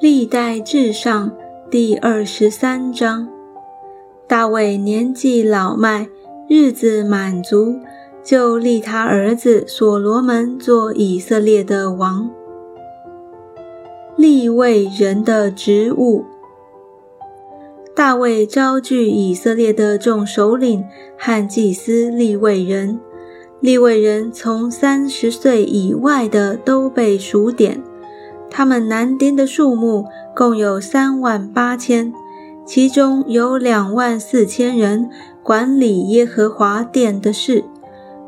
历代至上第二十三章，大卫年纪老迈，日子满足，就立他儿子所罗门做以色列的王。立位人的职务，大卫招聚以色列的众首领和祭司立位人，立位人从三十岁以外的都被数点。他们男丁的数目共有三万八千，其中有两万四千人管理耶和华殿的事，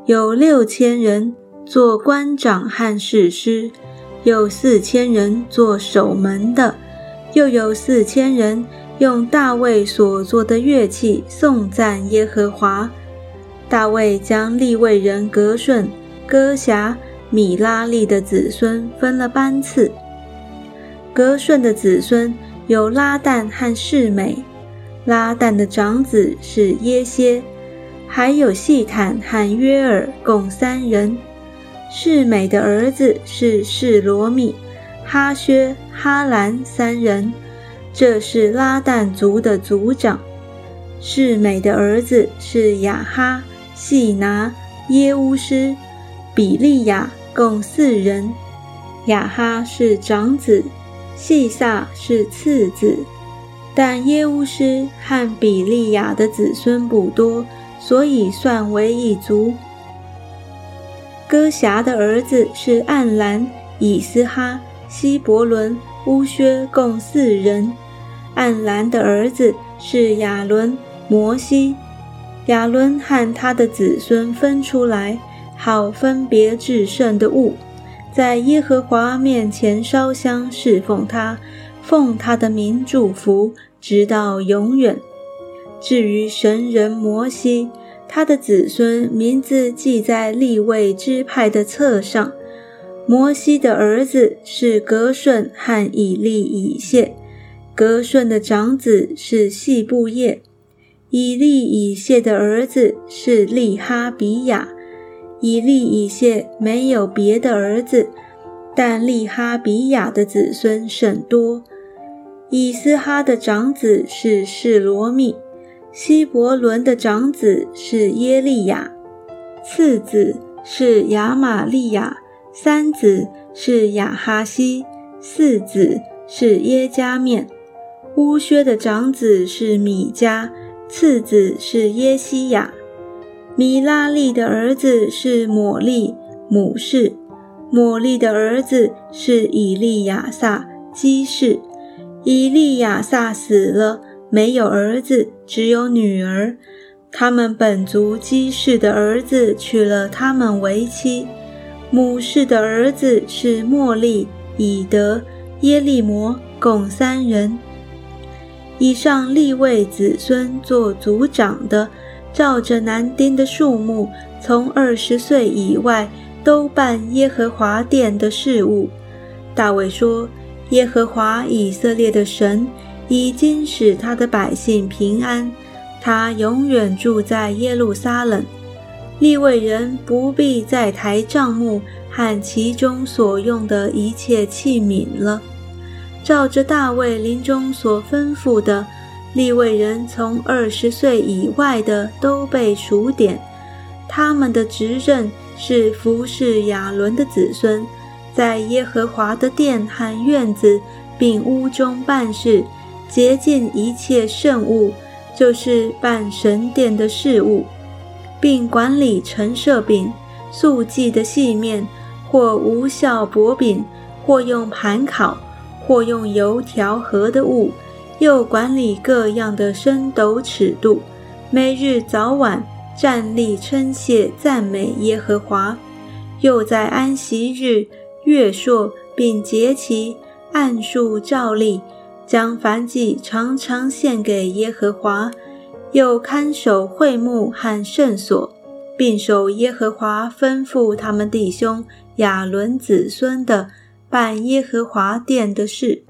有六千人做官长和士师，有四千人做守门的，又有四千人用大卫所做的乐器颂赞耶和华。大卫将立位人格顺、歌侠、米拉利的子孙分了班次。格顺的子孙有拉旦和世美，拉旦的长子是耶歇，还有细坦和约尔，共三人。世美的儿子是示罗米、哈薛、哈兰三人，这是拉旦族的族长。世美的儿子是雅哈、细拿、耶乌斯、比利亚，共四人。雅哈是长子。细撒是次子，但耶乌斯和比利亚的子孙不多，所以算为一族。哥侠的儿子是暗兰、以斯哈、希伯伦、乌薛，共四人。暗兰的儿子是亚伦、摩西。亚伦和他的子孙分出来，好分别至圣的物。在耶和华面前烧香侍奉他，奉他的名祝福，直到永远。至于神人摩西，他的子孙名字记在立位支派的册上。摩西的儿子是格顺和以利以谢，格顺的长子是细布叶，以利以谢的儿子是利哈比亚。以利以谢没有别的儿子，但利哈比亚的子孙甚多。以斯哈的长子是示罗密，希伯伦的长子是耶利亚，次子是亚玛利亚，三子是亚哈西，四子是耶加面。乌薛的长子是米迦，次子是耶西亚。米拉利的儿子是抹利母氏，抹利的儿子是以利亚撒基氏。以利亚撒死了，没有儿子，只有女儿。他们本族基氏的儿子娶了他们为妻。母氏的儿子是莫利、以德、耶利摩，共三人。以上立位子孙做族长的。照着男丁的数目，从二十岁以外都办耶和华殿的事务。大卫说：“耶和华以色列的神已经使他的百姓平安，他永远住在耶路撒冷。利未人不必再抬帐幕和其中所用的一切器皿了。照着大卫临终所吩咐的。”立位人从二十岁以外的都被数点，他们的职任是服侍亚伦的子孙，在耶和华的殿和院子并屋中办事，洁净一切圣物，就是办神殿的事物，并管理陈设饼、素祭的细面，或无效薄饼，或用盘烤，或用油调和的物。又管理各样的升斗尺度，每日早晚站立称谢赞美耶和华。又在安息日、月朔并节期按数照例，将凡祭常常献给耶和华。又看守会幕和圣所，并守耶和华吩咐他们弟兄亚伦子孙的办耶和华殿的事。